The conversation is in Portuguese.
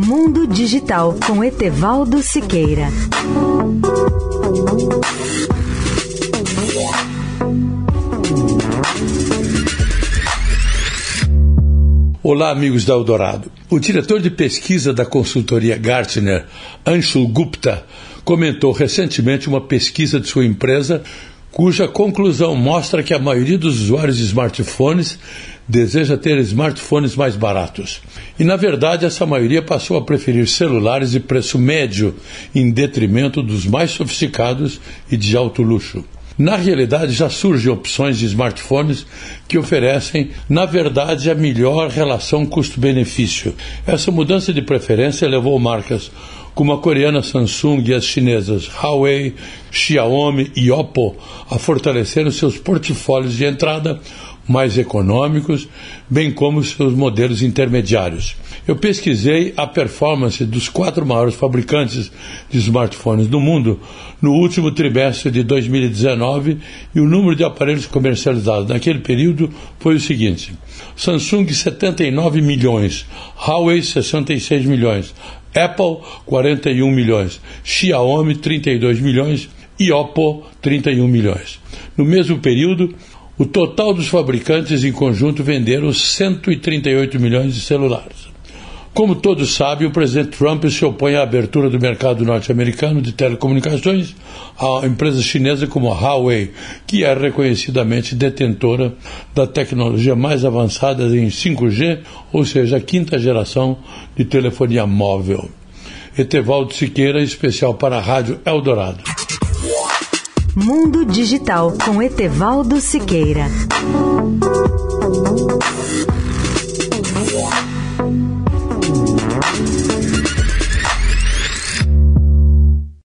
Mundo Digital com Etevaldo Siqueira. Olá, amigos da Eldorado. O diretor de pesquisa da consultoria Gartner, Anshul Gupta, comentou recentemente uma pesquisa de sua empresa cuja conclusão mostra que a maioria dos usuários de smartphones deseja ter smartphones mais baratos. E, na verdade, essa maioria passou a preferir celulares de preço médio em detrimento dos mais sofisticados e de alto luxo. Na realidade, já surgem opções de smartphones que oferecem, na verdade, a melhor relação custo-benefício. Essa mudança de preferência levou marcas como a coreana Samsung e as chinesas Huawei, Xiaomi e Oppo a fortalecerem seus portfólios de entrada mais econômicos, bem como seus modelos intermediários. Eu pesquisei a performance dos quatro maiores fabricantes de smartphones do mundo no último trimestre de 2019 e o número de aparelhos comercializados naquele período foi o seguinte: Samsung 79 milhões, Huawei 66 milhões, Apple 41 milhões, Xiaomi 32 milhões e Oppo 31 milhões. No mesmo período, o total dos fabricantes em conjunto venderam 138 milhões de celulares. Como todos sabem, o presidente Trump se opõe à abertura do mercado norte-americano de telecomunicações à empresa chinesa como a Huawei, que é reconhecidamente detentora da tecnologia mais avançada em 5G, ou seja, a quinta geração de telefonia móvel. Etevaldo Siqueira, especial para a Rádio Eldorado. Mundo Digital com Etevaldo Siqueira.